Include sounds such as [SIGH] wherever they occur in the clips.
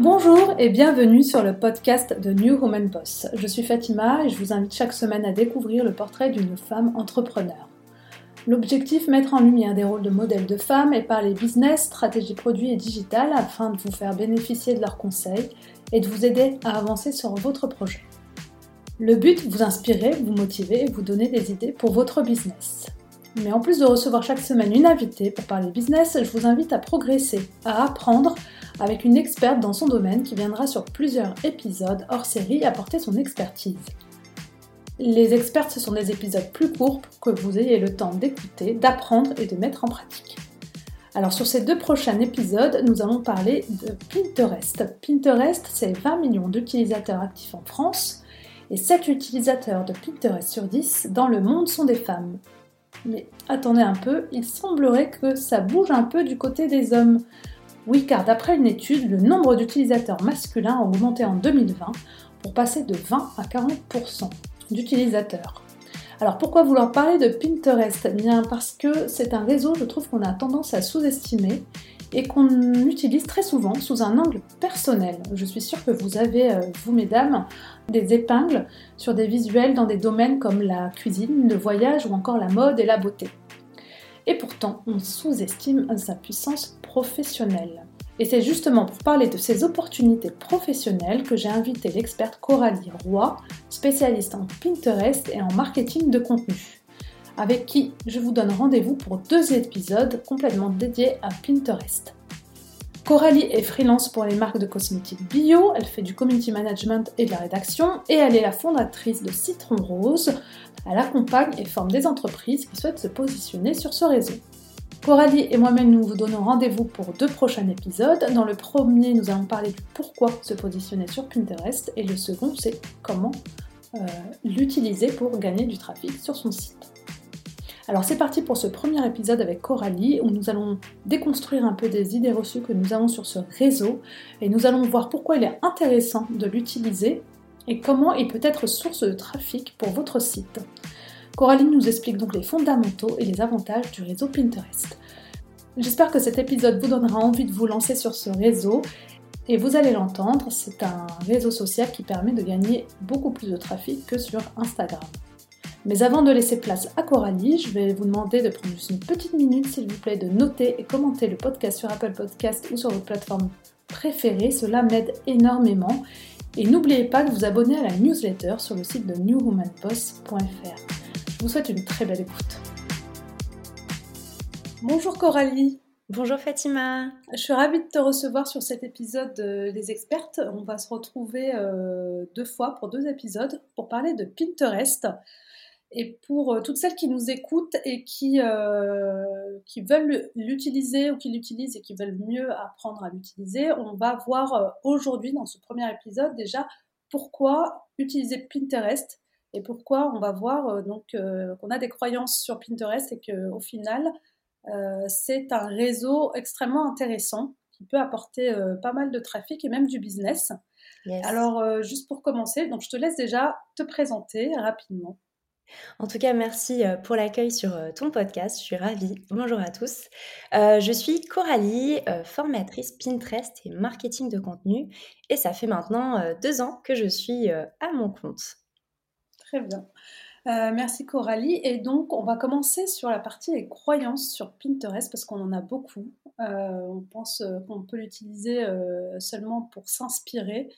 Bonjour et bienvenue sur le podcast de New Woman Boss. Je suis Fatima et je vous invite chaque semaine à découvrir le portrait d'une femme entrepreneur. L'objectif, mettre en lumière des rôles de modèles de femmes et parler business, stratégie produit et digital afin de vous faire bénéficier de leurs conseils et de vous aider à avancer sur votre projet. Le but, vous inspirer, vous motiver et vous donner des idées pour votre business. Mais en plus de recevoir chaque semaine une invitée pour parler business, je vous invite à progresser, à apprendre avec une experte dans son domaine qui viendra sur plusieurs épisodes hors série apporter son expertise. Les experts, ce sont des épisodes plus courts pour que vous ayez le temps d'écouter, d'apprendre et de mettre en pratique. Alors sur ces deux prochains épisodes, nous allons parler de Pinterest. Pinterest, c'est 20 millions d'utilisateurs actifs en France et 7 utilisateurs de Pinterest sur 10 dans le monde sont des femmes. Mais attendez un peu, il semblerait que ça bouge un peu du côté des hommes. Oui, car d'après une étude, le nombre d'utilisateurs masculins a augmenté en 2020 pour passer de 20 à 40% d'utilisateurs. Alors pourquoi vouloir parler de Pinterest? Eh Bien parce que c'est un réseau, je trouve qu'on a tendance à sous-estimer et qu'on utilise très souvent sous un angle personnel. Je suis sûre que vous avez, euh, vous mesdames, des épingles sur des visuels dans des domaines comme la cuisine, le voyage ou encore la mode et la beauté. Et pourtant, on sous-estime sa puissance professionnelle. Et c'est justement pour parler de ces opportunités professionnelles que j'ai invité l'experte Coralie Roy, spécialiste en Pinterest et en marketing de contenu avec qui je vous donne rendez-vous pour deux épisodes complètement dédiés à Pinterest. Coralie est freelance pour les marques de cosmétiques bio, elle fait du community management et de la rédaction et elle est la fondatrice de Citron Rose. Elle accompagne et forme des entreprises qui souhaitent se positionner sur ce réseau. Coralie et moi-même nous vous donnons rendez-vous pour deux prochains épisodes. Dans le premier, nous allons parler du pourquoi se positionner sur Pinterest et le second, c'est comment euh, l'utiliser pour gagner du trafic sur son site. Alors c'est parti pour ce premier épisode avec Coralie où nous allons déconstruire un peu des idées reçues que nous avons sur ce réseau et nous allons voir pourquoi il est intéressant de l'utiliser et comment il peut être source de trafic pour votre site. Coralie nous explique donc les fondamentaux et les avantages du réseau Pinterest. J'espère que cet épisode vous donnera envie de vous lancer sur ce réseau et vous allez l'entendre, c'est un réseau social qui permet de gagner beaucoup plus de trafic que sur Instagram. Mais avant de laisser place à Coralie, je vais vous demander de prendre juste une petite minute, s'il vous plaît, de noter et commenter le podcast sur Apple Podcast ou sur votre plateforme préférée. Cela m'aide énormément. Et n'oubliez pas de vous abonner à la newsletter sur le site de newwomanboss.fr. Je vous souhaite une très belle écoute. Bonjour Coralie. Bonjour Fatima. Je suis ravie de te recevoir sur cet épisode des expertes. On va se retrouver euh, deux fois pour deux épisodes pour parler de Pinterest. Et pour euh, toutes celles qui nous écoutent et qui, euh, qui veulent l'utiliser ou qui l'utilisent et qui veulent mieux apprendre à l'utiliser, on va voir euh, aujourd'hui dans ce premier épisode déjà pourquoi utiliser Pinterest et pourquoi on va voir donc qu'on a des croyances sur Pinterest et qu'au final c'est un réseau extrêmement intéressant qui peut apporter pas mal de trafic et même du business. Alors juste pour commencer, donc je te laisse déjà te présenter rapidement. En tout cas, merci euh, pour l'accueil sur euh, ton podcast. Je suis ravie. Bonjour à tous. Euh, je suis Coralie, formatrice Pinterest et marketing de contenu. Et ça fait maintenant deux ans que je suis à mon compte. Très bien. merci Coralie. Et donc, on va commencer sur la partie des croyances sur Pinterest parce qu'on en a beaucoup. on pense qu'on peut l'utiliser seulement pour s'inspirer.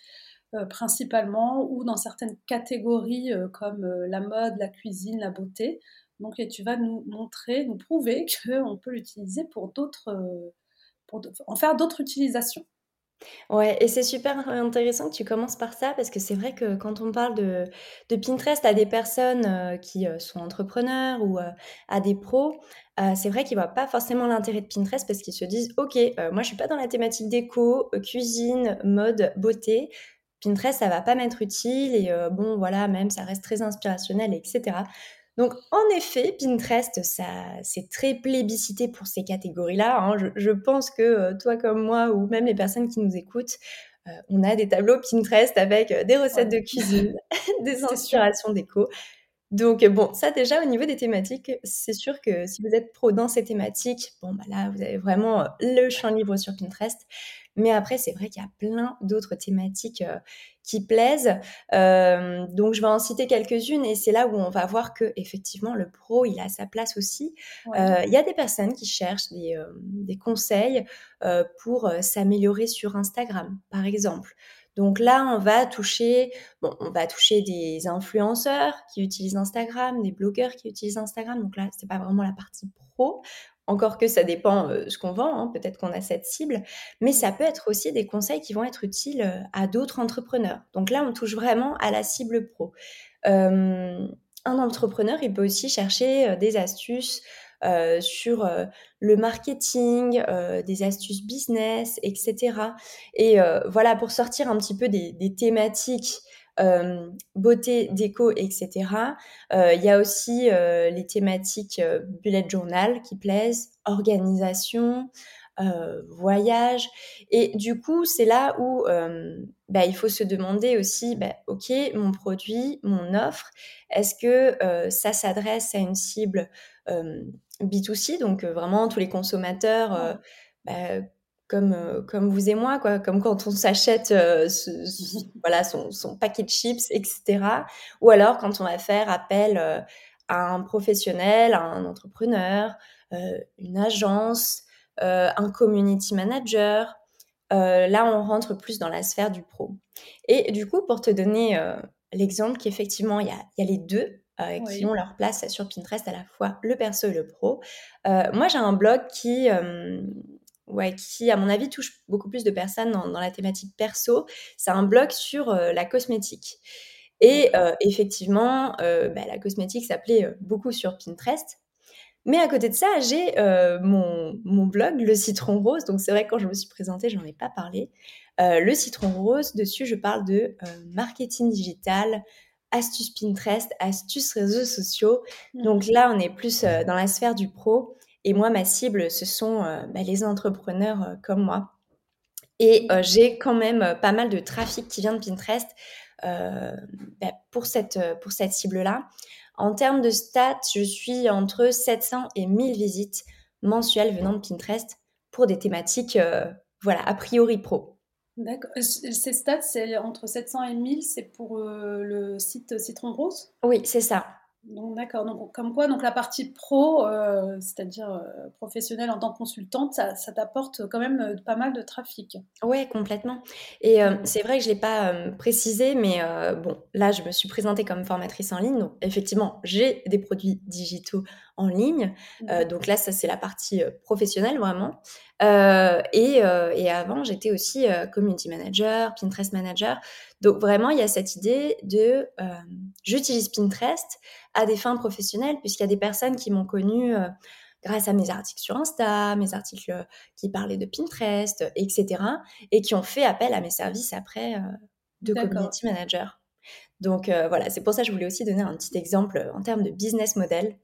Euh, principalement, ou dans certaines catégories euh, comme euh, la mode, la cuisine, la beauté. Donc, et tu vas nous montrer, nous prouver [LAUGHS] qu'on peut l'utiliser pour d'autres, pour en faire d'autres utilisations. Ouais, et c'est super intéressant que tu commences par ça parce que c'est vrai que quand on parle de, Pinterest à des personnes qui sont entrepreneurs ou à des pros, c'est vrai qu'ils voient pas forcément l'intérêt de Pinterest parce qu'ils se disent, OK, moi je suis pas dans la thématique déco, cuisine, mode, beauté. Pinterest, ça va pas m'être utile et euh, bon, voilà, même ça reste très inspirationnel, etc. Donc, en effet, Pinterest, ça, c'est très plébiscité pour ces catégories-là. Hein. Je, pense que euh, toi comme moi, ou même les personnes qui nous écoutent, euh, on a des tableaux Pinterest avec des recettes de cuisine, [LAUGHS] [LAUGHS] des inspirations déco. Donc bon, ça déjà au niveau des thématiques, c'est sûr que si vous êtes pro dans ces thématiques, bon bah là, vous avez vraiment, le champ libre sur Pinterest. Mais après, c'est vrai qu'il y a plein d'autres thématiques, qui plaisent. donc je vais en citer quelques-unes et c'est là où on va voir que effectivement le pro, il a sa place aussi. il y a des personnes qui cherchent des, des conseils, pour, s'améliorer sur Instagram, par exemple. Donc là, on va toucher, bon, on va toucher des influenceurs qui utilisent Instagram, des blogueurs qui utilisent Instagram. Donc là, c'est pas vraiment la partie pro. Encore que ça dépend euh, ce qu'on vend, hein. peut-être qu'on a cette cible, mais ça peut être aussi des conseils qui vont être utiles euh, à d'autres entrepreneurs. Donc là, on touche vraiment à la cible pro. Euh, un entrepreneur, il peut aussi chercher des astuces euh, sur euh, le marketing, euh, des astuces business, etc. Et voilà, pour sortir un petit peu des thématiques beauté, déco, etc. Il y a aussi les thématiques bullet journal qui plaisent, organisation, voyage. Et du coup, c'est là où bah, il faut se demander aussi, bah, OK, mon produit, mon offre, est-ce que ça s'adresse à une cible B2C, donc vraiment tous les consommateurs, bah, comme, comme vous et moi, quoi, comme quand on s'achète ce, [LAUGHS] voilà, son, son, paquet de chips, etc. Ou alors quand on va faire appel à un professionnel, à un entrepreneur, une agence, un community manager. là, on rentre plus dans la sphère du pro. Et du coup, pour te donner l'exemple qu'effectivement, il y a, y a les deux, euh, qui ont leur place sur Pinterest à la fois le perso et le pro. Euh, moi, j'ai un blog qui, euh, ouais, qui, à mon avis, touche beaucoup plus de personnes dans, la thématique perso. C'est un blog sur la cosmétique. Et effectivement, bah, la cosmétique s'appelait beaucoup sur Pinterest. Mais à côté de ça, j'ai mon, mon, blog, le citron rose. Donc c'est vrai que quand je me suis présentée, je n'en ai pas parlé. le citron rose, dessus, je parle de marketing digital, astuces Pinterest, astuces réseaux sociaux. Mmh. Donc là, on est plus euh, dans la sphère du pro. Et moi, ma cible, ce sont euh, bah, les entrepreneurs euh, comme moi. Et j'ai quand même pas mal de trafic qui vient de Pinterest bah, pour cette, pour cette cible-là. En termes de stats, je suis entre 700 et 1000 visites mensuelles venant de Pinterest pour des thématiques, voilà, a priori pro. D'accord. Ces stats, c'est entre 700 et 1000, c'est pour euh, le site Citron Rose? Oui, c'est ça. Donc d'accord. Donc comme quoi, donc la partie pro, euh, c'est-à-dire euh, professionnelle en tant que consultante, ça, t'apporte quand même pas mal de trafic. Oui, complètement. Et c'est vrai que je l'ai pas précisé, mais bon, là je me suis présentée comme formatrice en ligne. Donc effectivement, j'ai des produits digitaux en ligne. Mmh. donc là, ça c'est la partie professionnelle vraiment. Euh, et, euh, et, avant, j'étais aussi euh, community manager, Pinterest manager. Donc vraiment, il y a cette idée de j'utilise Pinterest à des fins professionnelles, puisqu'il y a des personnes qui m'ont connue grâce à mes articles sur Insta, mes articles qui parlaient de Pinterest, etc. et qui ont fait appel à mes services après de community manager. Donc voilà, c'est pour ça que je voulais aussi donner un petit exemple en termes de business model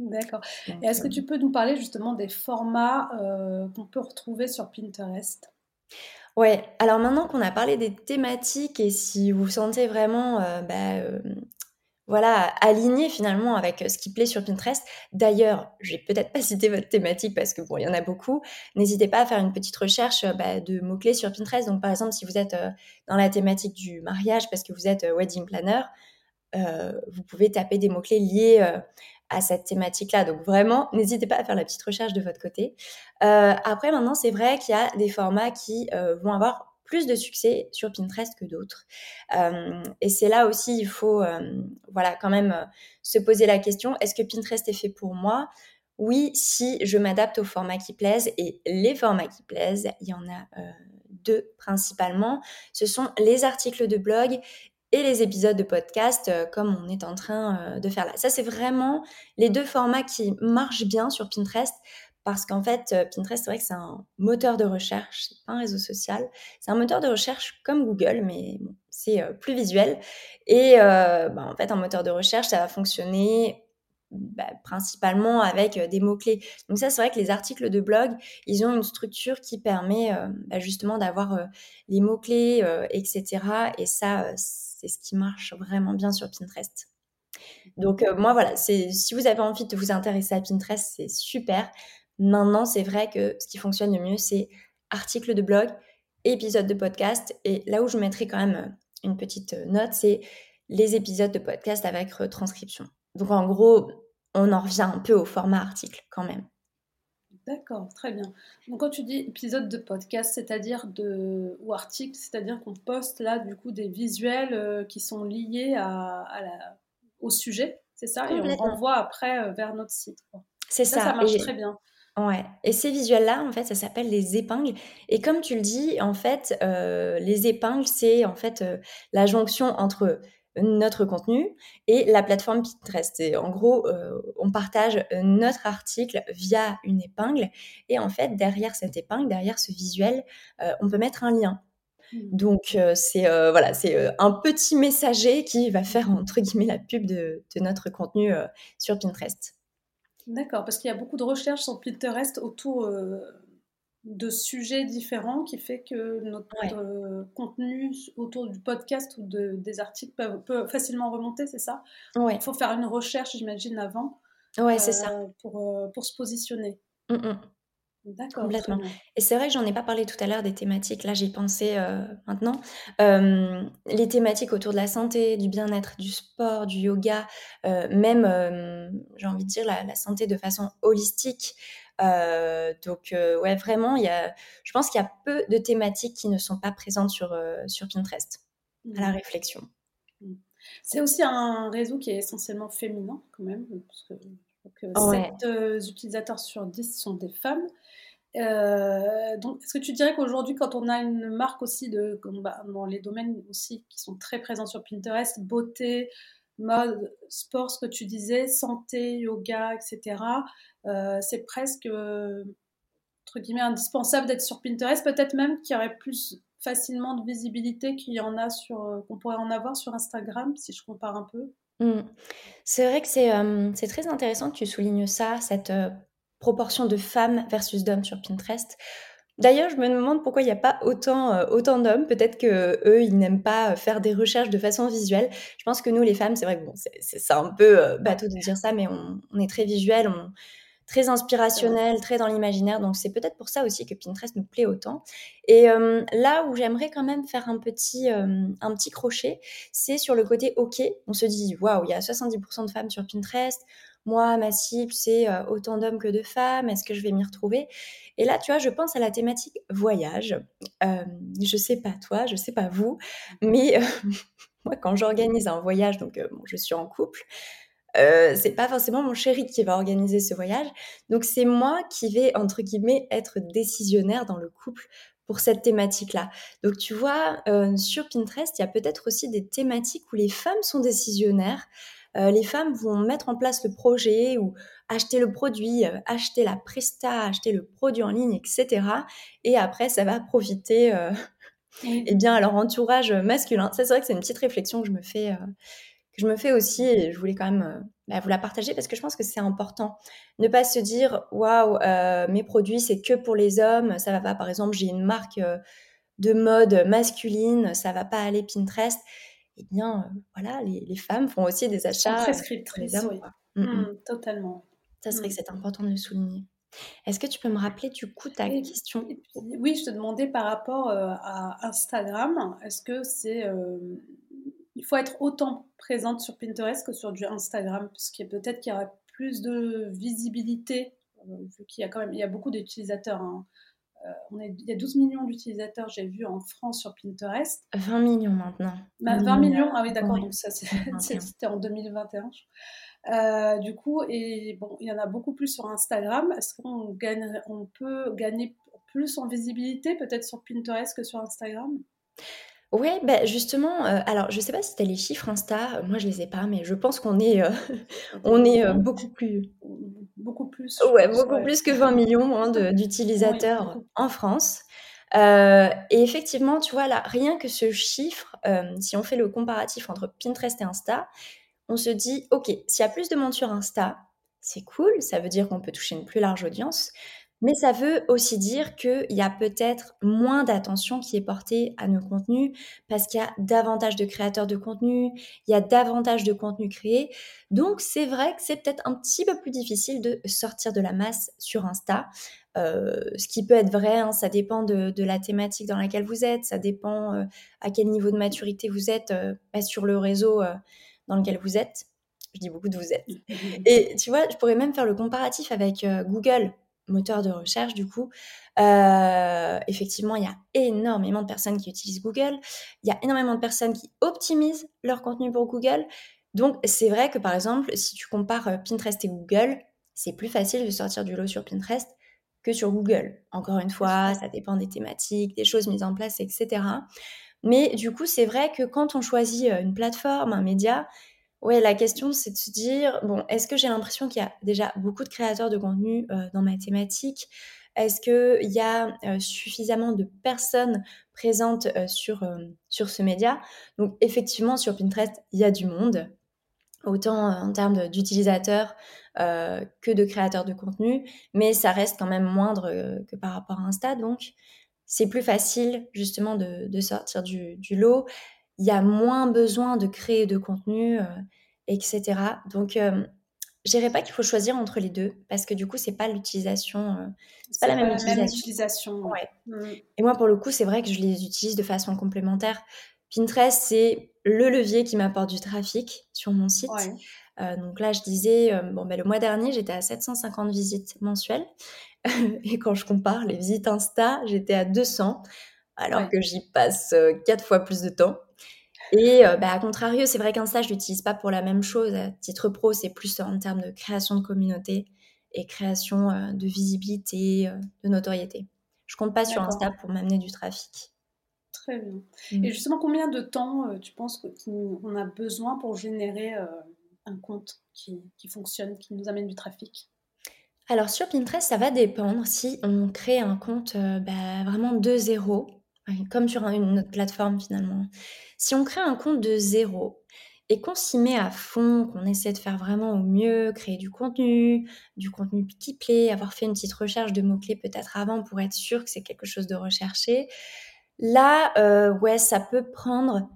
D'accord. Et est-ce que tu peux nous parler justement des formats euh, qu'on peut retrouver sur Pinterest? Ouais, alors maintenant qu'on a parlé des thématiques et si vous vous sentez vraiment euh, bah, euh, voilà, aligné finalement avec ce qui plaît sur Pinterest. D'ailleurs, je vais peut-être pas [LAUGHS] citer votre thématique parce que bon, il y en a beaucoup. N'hésitez pas à faire une petite recherche bah, de mots-clés sur Pinterest. Donc par exemple, si vous êtes dans la thématique du mariage parce que vous êtes wedding planner, vous pouvez taper des mots-clés liés cette thématique-là. Donc vraiment, n'hésitez pas à faire la petite recherche de votre côté. Euh, après, maintenant, c'est vrai qu'il y a des formats qui euh, vont avoir plus de succès sur Pinterest que d'autres. Euh, et c'est là aussi, il faut voilà, quand même se poser la question, est-ce que Pinterest est fait pour moi? Oui, si je m'adapte aux formats qui plaisent. Et les formats qui plaisent, il y en a deux principalement. Ce sont les articles de blog et les épisodes de podcast euh, comme on est en train euh, de faire là. Ça, c'est vraiment les deux formats qui marchent bien sur Pinterest parce qu'en fait, euh, Pinterest, c'est vrai que c'est un moteur de recherche, c'est pas un réseau social. C'est un moteur de recherche comme Google, mais c'est plus visuel. Et bah, en fait, un moteur de recherche, ça va fonctionner bah, principalement avec des mots-clés. Donc ça, c'est vrai que les articles de blog, ils ont une structure qui permet bah, justement d'avoir les mots-clés, etc. Et ça, c'est ce qui marche vraiment bien sur Pinterest. Donc moi voilà, si vous avez envie de vous intéresser à Pinterest, c'est super. Maintenant, c'est vrai que ce qui fonctionne le mieux, c'est article de blog, épisode de podcast. Et là où je mettrai quand même une petite note, c'est les épisodes de podcast avec retranscription. Donc en gros, on en revient un peu au format article quand même. D'accord, très bien. Donc quand tu dis épisode de podcast, c'est-à-dire de ou article, c'est-à-dire qu'on poste là du coup des visuels euh, qui sont liés à, au sujet, c'est ça, et on renvoie après euh, vers notre site. C'est ça, ça marche très bien. Ouais. Et ces visuels-là, en fait, ça s'appelle les épingles. Et comme tu le dis, en fait, euh, les épingles, c'est en fait la jonction entre notre contenu et la plateforme Pinterest. Et en gros, euh, on partage notre article via une épingle et en fait, derrière cette épingle, derrière ce visuel, euh, on peut mettre un lien. Mmh. Donc euh, c'est voilà, c'est un petit messager qui va faire entre guillemets la pub de, de notre contenu sur Pinterest. D'accord, parce qu'il y a beaucoup de recherches sur Pinterest autour de sujets différents qui fait que notre euh, contenu autour du podcast ou de, des articles peut, facilement remonter, c'est ça? Il faut faire une recherche, j'imagine, avant. Ouais, c'est ça. Euh, pour, euh, pour se positionner. Mmh, mmh. D'accord. Complètement. Et c'est vrai que j'en ai pas parlé tout à l'heure des thématiques. Là, j'y pensais maintenant. les thématiques autour de la santé, du bien-être, du sport, du yoga, même, j'ai envie de dire, la, la, santé de façon holistique. Euh, donc euh, ouais, vraiment, il y a, je pense qu'il y a peu de thématiques qui ne sont pas présentes sur, euh, sur Pinterest à la mmh. réflexion. Mmh. C'est aussi un réseau qui est essentiellement féminin quand même, parce que, 7 utilisateurs sur 10 sont des femmes. donc, est-ce que tu dirais qu'aujourd'hui, quand on a une marque aussi de, bah, dans les domaines aussi qui sont très présents sur Pinterest, beauté, mode, sport, ce que tu disais, santé, yoga, etc., euh, c'est presque, euh, entre guillemets, indispensable d'être sur Pinterest. Peut-être même qu'il y aurait plus facilement de visibilité qu'il y en a sur, euh, qu'on pourrait en avoir sur Instagram, si je compare un peu. Mmh. C'est vrai que c'est, c'est très intéressant que tu soulignes ça, cette proportion de femmes versus d'hommes sur Pinterest. D'ailleurs, je me demande pourquoi il n'y a pas autant, autant d'hommes. Peut-être que eux, ils n'aiment pas faire des recherches de façon visuelle. Je pense que nous, les femmes, c'est vrai que bon, c'est, un peu bateau de dire ça, mais on, on est très visuel. On, très inspirationnel, très dans l'imaginaire. Donc c'est peut-être pour ça aussi que Pinterest nous plaît autant. Et euh, là où j'aimerais quand même faire un petit, euh, un petit crochet, c'est sur le côté OK. On se dit, waouh, il y a 70% de femmes sur Pinterest. Moi, ma cible, c'est euh, autant d'hommes que de femmes. Est-ce que je vais m'y retrouver? Et là, tu vois, je pense à la thématique voyage. je sais pas toi, je sais pas vous, mais [LAUGHS] moi, quand j'organise un voyage, donc je suis en couple, euh, c'est pas forcément mon chéri qui va organiser ce voyage. Donc c'est moi qui vais, entre guillemets, être décisionnaire dans le couple pour cette thématique-là. Donc tu vois, euh, sur Pinterest, il y a peut-être aussi des thématiques où les femmes sont décisionnaires. Euh, les femmes vont mettre en place le projet ou acheter le produit, acheter la presta, acheter le produit en ligne, etc. Et après, ça va profiter [LAUGHS] et eh bien, à leur entourage masculin. Ça, c'est vrai que c'est une petite réflexion que je me fais je me fais aussi et je voulais quand même euh, bah, vous la partager parce que je pense que c'est important. Ne pas se dire waouh, euh, mes produits c'est que pour les hommes, ça va pas. Par exemple, j'ai une marque euh, de mode masculine, ça va pas aller Pinterest. Eh bien, voilà, les, femmes font aussi des achats pour les hommes. Mm, mm. Mmh, totalement. Ça serait que c'est important de le souligner. Est-ce que tu peux me rappeler du coup ta question? Oui, je te demandais par rapport à Instagram, est-ce que c'est il faut être autant présente sur Pinterest que sur du Instagram, parce qu'il peut-être qu'il y aura plus de visibilité, euh, vu qu'il y a quand même il y a beaucoup d'utilisateurs. Hein. Euh, on est, il y a 12 millions d'utilisateurs, j'ai vu en France sur Pinterest. 20 millions maintenant. 20 bah, millions, ah oui, d'accord, donc ça [LAUGHS] c'était en 2021. Euh, du coup, et bon, il y en a beaucoup plus sur Instagram. Est-ce qu'on gagne, on peut gagner plus en visibilité peut-être sur Pinterest que sur Instagram? Ouais, bah, justement, euh, alors je sais pas si tu as les chiffres Insta, moi je les ai pas, mais je pense qu'on est, euh, [LAUGHS] on est, euh, beaucoup plus Beaucoup plus, ouais, beaucoup plus que 20 millions hein, d'utilisateurs en France. et effectivement, tu vois là, rien que ce chiffre, si on fait le comparatif entre Pinterest et Insta, on se dit: «OK, s'il y a plus de monde sur Insta, c'est cool, ça veut dire qu'on peut toucher une plus large audience». Mais ça veut aussi dire qu'il y a peut-être moins d'attention qui est portée à nos contenus parce qu'il y a davantage de créateurs de contenu, il y a davantage de contenu créé. Donc c'est vrai que c'est peut-être un petit peu plus difficile de sortir de la masse sur Insta. Euh, ce qui peut être vrai, hein, ça dépend de, la thématique dans laquelle vous êtes, ça dépend euh, à quel niveau de maturité vous êtes euh, bah, sur le réseau dans lequel vous êtes. Je dis beaucoup de vous êtes. [LAUGHS] Et tu vois, je pourrais même faire le comparatif avec Google moteur de recherche, du coup, euh, effectivement, il y a énormément de personnes qui utilisent Google. Il y a énormément de personnes qui optimisent leur contenu pour Google. Donc, c'est vrai que par exemple, si tu compares euh, Pinterest et Google, c'est plus facile de sortir du lot sur Pinterest que sur Google. Encore une fois, ça dépend des thématiques, des choses mises en place, etc. Mais du coup, c'est vrai que quand on choisit euh, une plateforme, un média, Ouais, la question, c'est de se dire, bon, est-ce que j'ai l'impression qu'il y a déjà beaucoup de créateurs de contenu euh, dans ma thématique? Est-ce qu'il y a euh, suffisamment de personnes présentes euh, sur, sur ce média? Donc, effectivement, sur Pinterest, il y a du monde, autant en termes d'utilisateurs que de créateurs de contenu, mais ça reste quand même moindre que par rapport à Insta. Donc, c'est plus facile justement de, de sortir du, du lot il y a moins besoin de créer de contenu, euh, etc. Donc, euh, je dirais pas qu'il faut choisir entre les deux parce que du coup, c'est pas l'utilisation, euh, c'est pas la, même, utilisation. Ouais. Mmh. Et moi, pour le coup, c'est vrai que je les utilise de façon complémentaire. Pinterest, c'est le levier qui m'apporte du trafic sur mon site. donc là, je disais, bon, ben, le mois dernier, j'étais à 750 visites mensuelles. [LAUGHS] et quand je compare les visites Insta, j'étais à 200, alors que j'y passe quatre fois plus de temps. Et euh, bah, à contrario, c'est vrai qu'Insta, je l'utilise pas pour la même chose. À titre pro, c'est plus en termes de création de communauté et création euh, de visibilité, euh, de notoriété. Je compte pas sur Insta pour m'amener du trafic. Très bien. Mmh. Et justement, combien de temps tu penses qu'on a besoin pour générer un compte qui, qui, fonctionne, qui nous amène du trafic? Alors sur Pinterest, ça va dépendre si on crée un compte bah, vraiment de zéro, comme sur une autre plateforme finalement. Si on crée un compte de zéro et qu'on s'y met à fond, qu'on essaie de faire vraiment au mieux, créer du contenu, du contenu qui plaît, avoir fait une petite recherche de mots-clés peut-être avant pour être sûr que c'est quelque chose de recherché, là, euh, ouais, ça peut prendre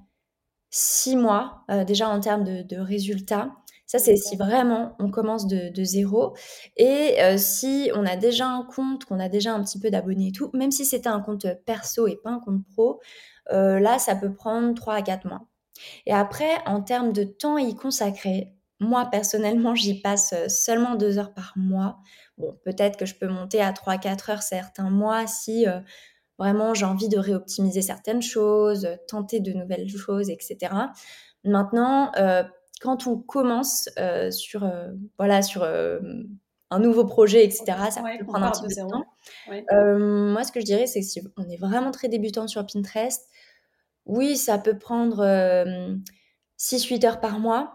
six mois euh, déjà en termes de, résultats. Ça, c'est si vraiment on commence de, zéro. Et euh, si on a déjà un compte, qu'on a déjà un petit peu d'abonnés et tout, même si c'était un compte perso et pas un compte pro, euh, là, ça peut prendre 3 à 4 mois. Et après, en termes de temps y consacrer, moi, personnellement, j'y passe euh, seulement 2 heures par mois. Bon, peut-être que je peux monter à 3-4 heures certains mois si vraiment j'ai envie de réoptimiser certaines choses, tenter de nouvelles choses, etc. Maintenant, quand on commence sur, voilà, sur un nouveau projet, etc., ça peut prendre un petit peu de temps. moi, ce que je dirais, c'est que si on est vraiment très débutant sur Pinterest, oui, ça peut prendre 6-8 heures par mois,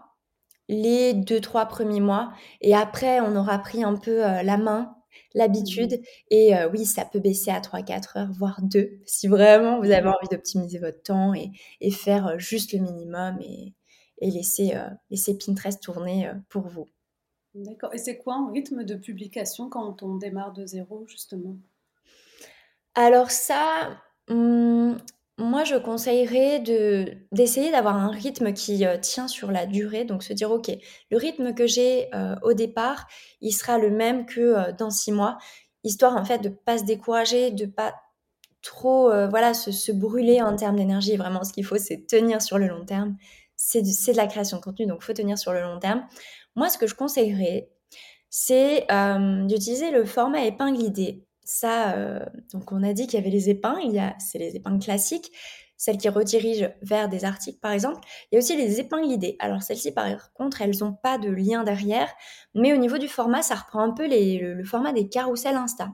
les 2-3 premiers mois. Et après, on aura pris un peu la main, l'habitude. Mmh et oui, ça peut baisser à 3-4 heures, voire 2, si vraiment vous avez envie d'optimiser votre temps et, faire juste le minimum et, laisser, laisser Pinterest tourner pour vous. D'accord. Et c'est quoi un rythme de publication quand on démarre de zéro, justement? Alors ça, mmh, moi, je conseillerais de d'essayer d'avoir un rythme qui, euh, tient sur la durée, donc se dire: «OK, le rythme que j'ai, euh, au départ, il sera le même que, euh, dans six mois», histoire, en fait, de pas se décourager, de pas trop, voilà, se brûler en termes d'énergie. Vraiment, ce qu'il faut, c'est tenir sur le long terme. C'est de la création de contenu, donc faut tenir sur le long terme. Moi, ce que je conseillerais, c'est, d'utiliser le format épingle idée ça, euh, donc on a dit qu'il y avait les épingles, il y a, c'est les épingles classiques, celles qui redirigent vers des articles par exemple. Il y a aussi les épingles idées. Alors celles-ci par contre, elles n'ont pas de lien derrière, mais au niveau du format, ça reprend un peu le, format des carousels Insta.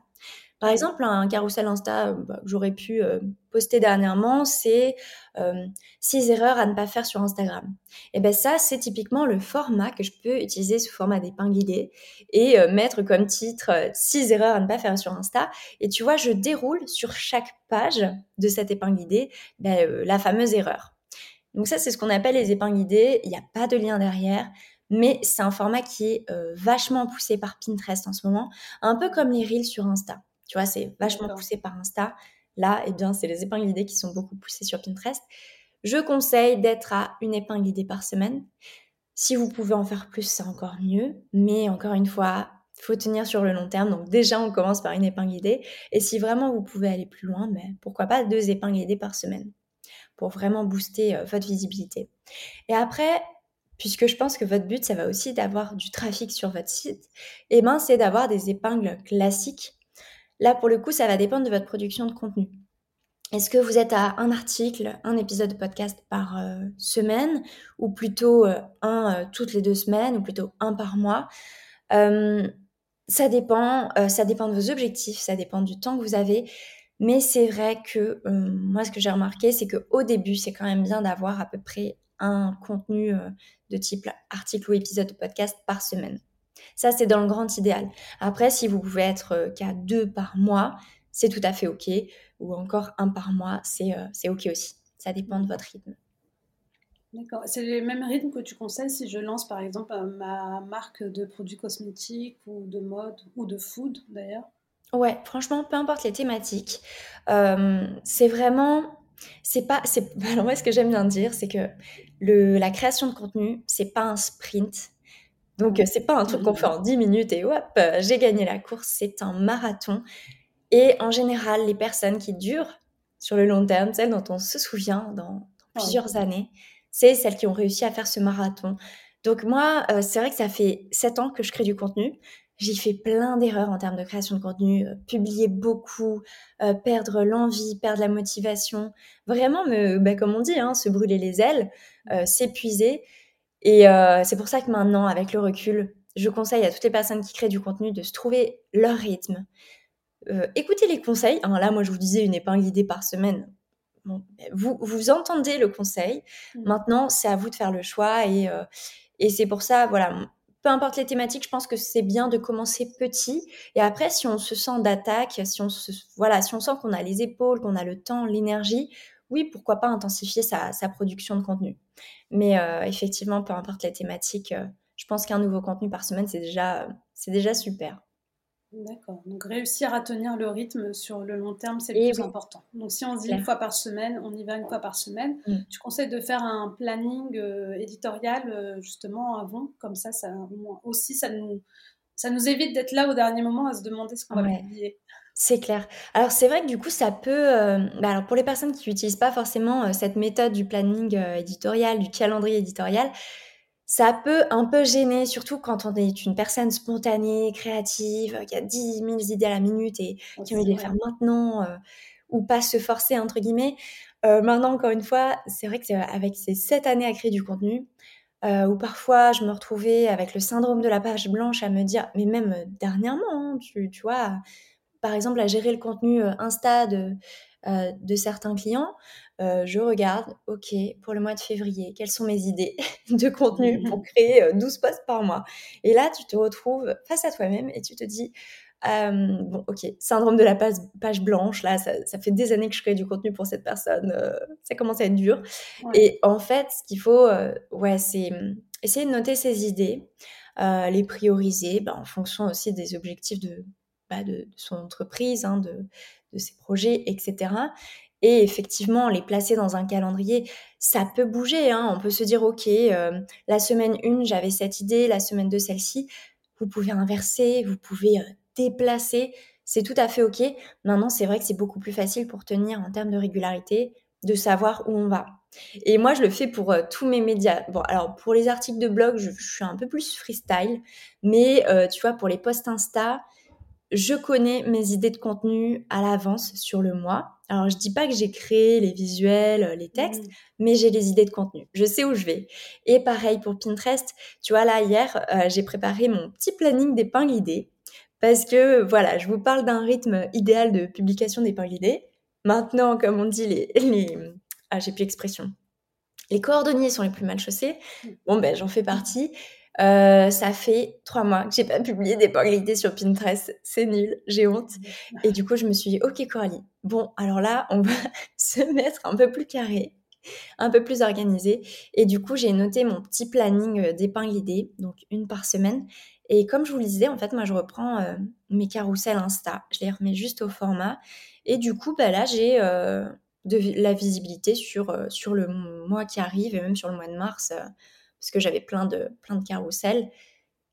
Par exemple, un carrousel Insta euh, bah, que j'aurais pu euh, poster dernièrement, c'est euh, six erreurs à ne pas faire sur Instagram. Et ben ça, c'est typiquement le format que je peux utiliser sous format d'épingle et mettre comme titre six erreurs à ne pas faire sur Insta. Et tu vois, je déroule sur chaque page de cette épingle ben, la fameuse erreur. Donc ça, c'est ce qu'on appelle les épingles. Il n'y a pas de lien derrière. mais c'est un format qui est euh, vachement poussé par Pinterest en ce moment, un peu comme les reels sur Insta. Tu vois, c'est vachement poussé par Insta. Là, eh bien, c'est les épingles idées qui sont beaucoup poussées sur Pinterest. Je conseille d'être à une épingle idée par semaine. Si vous pouvez en faire plus, c'est encore mieux. Mais encore une fois, il faut tenir sur le long terme. Donc déjà, on commence par une épingle idée. Et si vraiment vous pouvez aller plus loin, mais ben, pourquoi pas deux épingles idées par semaine pour vraiment booster euh, votre visibilité. Et après, puisque je pense que votre but, ça va aussi d'avoir du trafic sur votre site, et eh ben, c'est d'avoir des épingles classiques. Là, pour le coup, ça va dépendre de votre production de contenu. Est-ce que vous êtes à un article, un épisode de podcast par euh, semaine, ou plutôt euh, un toutes les deux semaines, ou plutôt un par mois? Ça dépend. ça dépend de vos objectifs, ça dépend du temps que vous avez. Mais c'est vrai que euh, moi, ce que j'ai remarqué, c'est qu'au début, c'est quand même bien d'avoir à peu près un contenu euh, de type article ou épisode de podcast par semaine. Ça, c'est dans le grand idéal. Après, si vous pouvez être euh, qu'à deux par mois, c'est tout à fait OK. Ou encore un par mois, c'est OK aussi. Ça dépend de votre rythme. D'accord. C'est le même rythme que tu conseilles si je lance par exemple ma marque de produits cosmétiques ou de mode ou de food d'ailleurs? Ouais, franchement, peu importe les thématiques, euh, c'est vraiment c'est pas [LAUGHS] alors moi ce que j'aime bien dire, c'est que le la création de contenu, c'est pas un sprint. Donc c'est pas un truc qu'on fait en 10 minutes et hop, j'ai gagné la course, c'est un marathon et en général, les personnes qui durent sur le long terme, celles dont on se souvient dans plusieurs années, c'est celles qui ont réussi à faire ce marathon. Donc moi, euh, c'est vrai que ça fait 7 ans que je crée du contenu. J'ai fait plein d'erreurs en termes de création de contenu, euh, publier beaucoup, euh, perdre l'envie, perdre la motivation, vraiment me, bah, comme on dit, hein, se brûler les ailes, euh, s'épuiser. Et c'est pour ça que maintenant, avec le recul, je conseille à toutes les personnes qui créent du contenu de se trouver leur rythme. écoutez les conseils. Hein, là, moi, je vous disais une épingle idée par semaine. vous, vous entendez le conseil. Mmh. Maintenant, c'est à vous de faire le choix. Et, et c'est pour ça, voilà, peu importe les thématiques, je pense que c'est bien de commencer petit. Et après, si on se sent d'attaque, si on se, voilà, si on sent qu'on a les épaules, qu'on a le temps, l'énergie, oui, pourquoi pas intensifier sa, production de contenu. Mais euh, effectivement, peu importe les thématiques, euh, je pense qu'un nouveau contenu par semaine, c'est déjà, c'est déjà super. D'accord. Donc réussir à tenir le rythme sur le long terme, c'est le plus important. Donc si on se dit une fois par semaine, on y va une fois par semaine. Mm. Tu conseilles de faire un planning euh, éditorial euh, justement avant, comme ça, ça aussi ça nous ça nous évite d'être là au dernier moment à se demander ce qu'on va publier. C'est clair. Alors c'est vrai que du coup ça peut. Euh, bah, alors pour les personnes qui n'utilisent pas forcément cette méthode du planning éditorial, du calendrier éditorial, ça peut un peu gêner, surtout quand on est une personne spontanée, créative, qui a 10 000 idées à la minute et qui a envie de les faire maintenant, euh, ou pas se forcer, entre guillemets. Euh, maintenant, encore une fois, c'est vrai que avec ces 7 années à créer du contenu, euh, où parfois je me retrouvais avec le syndrome de la page blanche à me dire, mais même dernièrement, hein, tu, tu, vois, par exemple, à gérer le contenu Insta de, de certains clients, euh, je regarde, ok, pour le mois de février, quelles sont mes idées [LAUGHS] de contenu [LAUGHS] pour créer 12 euh, posts par mois Et là, tu te retrouves face à toi-même et tu te dis, euh, bon, ok, syndrome de la page, page blanche, là, ça, fait des années que je crée du contenu pour cette personne, ça commence à être dur. Et en fait, ce qu'il faut, ouais, c'est essayer de noter ses idées, les prioriser bah, en fonction aussi des objectifs de, de, son entreprise, hein, de, ses projets, etc. Et effectivement, les placer dans un calendrier, ça peut bouger. Hein. On peut se dire, OK, euh, la semaine 1, j'avais cette idée, la semaine 2, celle-ci. Vous pouvez inverser, vous pouvez euh, déplacer. C'est tout à fait OK. Maintenant, c'est vrai que c'est beaucoup plus facile pour tenir en termes de régularité, de savoir où on va. Et moi, je le fais pour euh, tous mes médias. Bon, alors pour les articles de blog, je, suis un peu plus freestyle, mais tu vois, pour les posts Insta, je connais mes idées de contenu à l'avance sur le mois. Alors, je dis pas que j'ai créé les visuels, euh, les textes, mmh. mais j'ai les idées de contenu. Je sais où je vais. Et pareil pour Pinterest. Tu vois, là, hier, euh, j'ai préparé mon petit planning d'épingles idées. Parce que, voilà, je vous parle d'un rythme idéal de publication d'épingles idées. Maintenant, comme on dit, les, les... ah, j'ai plus l'expression. Les coordonnées sont les plus mal chaussés. Mmh. Bon, ben, j'en fais partie. Euh, ça fait trois mois que j'ai pas publié des idées sur Pinterest. C'est nul, j'ai honte. Et du coup, je me suis dit, ok Coralie, bon, alors là, on va [LAUGHS] se mettre un peu plus carré. un peu plus organisé. Et du coup, j'ai noté mon petit planning d'épingle idées, donc une par semaine. Et comme je vous le disais, en fait, moi, je reprends mes carousels Insta. Je les remets juste au format. Et du coup, bah, là, j'ai de la visibilité sur, sur le mois qui arrive et même sur le mois de mars, parce que j'avais plein de, plein de carousels.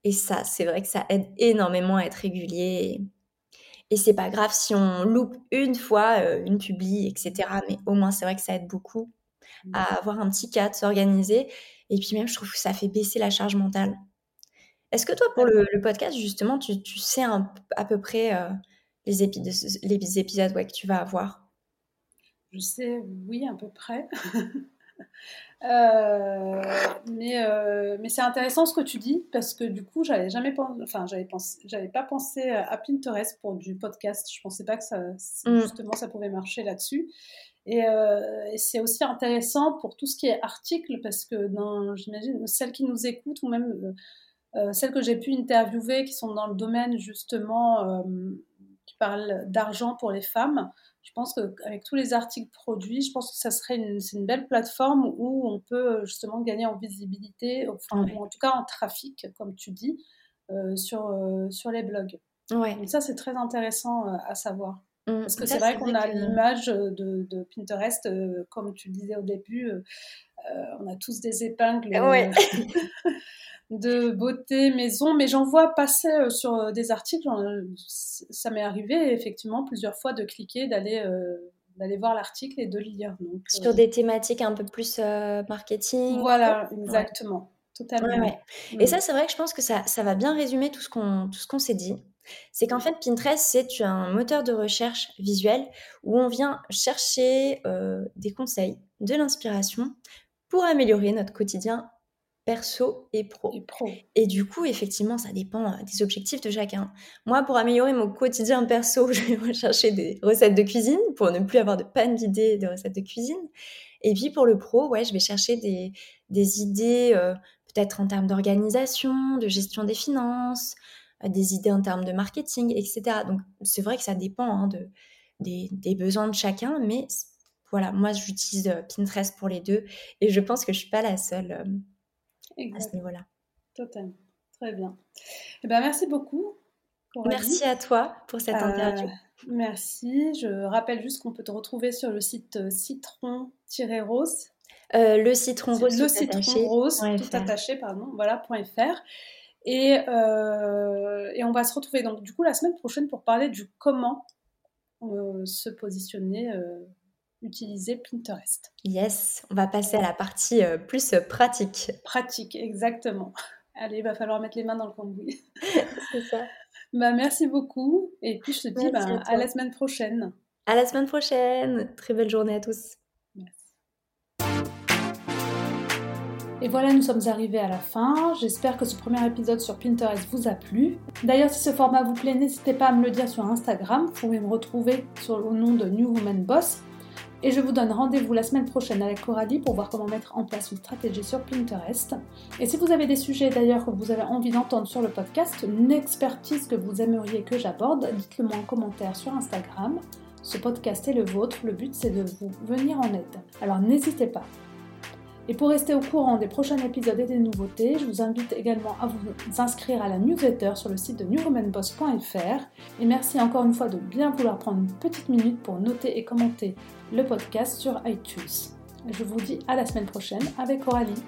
Et ça, c'est vrai que ça aide énormément à être régulier. Et, c'est pas grave si on loupe une fois une publi, etc. Mais au moins, c'est vrai que ça aide beaucoup à mmh. avoir un petit cadre, s'organiser. Et puis même, je trouve que ça fait baisser la charge mentale. Est-ce que toi, pour le, podcast, justement, tu, sais à peu près les, les, épisodes ouais, que tu vas avoir? Je sais, oui, à peu près. [LAUGHS] Euh, mais euh, mais c'est intéressant ce que tu dis parce que du coup j'avais jamais pensé, enfin j'avais pensé, j'avais pas pensé à Pinterest pour du podcast. Je pensais pas que ça, mmh. justement ça pouvait marcher là-dessus. Euh, et, c'est aussi intéressant pour tout ce qui est article parce que dans, j'imagine, celles qui nous écoutent ou même celles que j'ai pu interviewer qui sont dans le domaine justement qui parlent d'argent pour les femmes, je pense qu'avec tous les articles produits, je pense que ça serait une, c'est une belle plateforme où on peut euh, justement gagner en visibilité, enfin, ou en tout cas en trafic, comme tu dis, euh, sur, euh, sur les blogs. Ouais. Et ça, c'est très intéressant à savoir. Mmh. Parce que c'est vrai qu'on a l'image de, de, Pinterest, comme tu le disais au début, on a tous des épingles. Ouais. [LAUGHS] de beauté maison, mais j'en vois passer euh, sur euh, des articles. Ça m'est arrivé effectivement plusieurs fois de cliquer, d'aller euh, d'aller voir l'article et de lire. Donc, sur des thématiques un peu plus marketing. Voilà, exactement. Totalement. Et ça, c'est vrai que je pense que ça, ça va bien résumer tout ce qu'on qu'on s'est dit. C'est qu'en fait, Pinterest, c'est un moteur de recherche visuel où on vient chercher des conseils, de l'inspiration pour améliorer notre quotidien perso et pro. Et, du coup, effectivement, ça dépend euh, des objectifs de chacun. Moi, pour améliorer mon quotidien perso, [LAUGHS] je vais rechercher des recettes de cuisine pour ne plus avoir de panne d'idées de recettes de cuisine. Et puis pour le pro, ouais, je vais chercher des, des idées euh, peut-être en termes d'organisation, de gestion des finances, euh, des idées en termes de marketing, etc. Donc c'est vrai que ça dépend hein, de, des, des, besoins de chacun, mais voilà, moi j'utilise Pinterest pour les deux et je pense que je suis pas la seule à ce niveau-là. Totalement. Très bien. Eh ben, merci beaucoup. Merci à toi pour cette euh, interview. Merci. Je rappelle juste qu'on peut te retrouver sur le site euh, citron-rose. Euh, le citron rose, le citron rose, tout attaché, pardon, voilà, .fr. Et, et, on va se retrouver donc du coup la semaine prochaine pour parler du comment se positionner utiliser Pinterest. Yes, on va passer à la partie euh, plus pratique. Pratique, exactement. [LAUGHS] Allez, il va falloir mettre les mains dans le cambouis. [LAUGHS] C'est ça. Bah, merci beaucoup. Et puis, je te dis bah, à, la semaine prochaine. À la semaine prochaine. Très belle journée à tous. Et voilà, nous sommes arrivés à la fin. J'espère que ce premier épisode sur Pinterest vous a plu. D'ailleurs, si ce format vous plaît, n'hésitez pas à me le dire sur Instagram. Vous pouvez me retrouver sur, au nom de New Woman Boss. Et je vous donne rendez-vous la semaine prochaine avec Coralie pour voir comment mettre en place une stratégie sur Pinterest. Et si vous avez des sujets d'ailleurs que vous avez envie d'entendre sur le podcast, une expertise que vous aimeriez que j'aborde, dites-le moi en commentaire sur Instagram. Ce podcast est le vôtre, le but c'est de vous venir en aide. Alors n'hésitez pas. Et pour rester au courant des prochains épisodes et des nouveautés, je vous invite également à vous inscrire à la newsletter sur le site de newromanboss.fr. Et merci encore une fois de bien vouloir prendre une petite minute pour noter et commenter le podcast sur iTunes. Je vous dis à la semaine prochaine avec Coralie.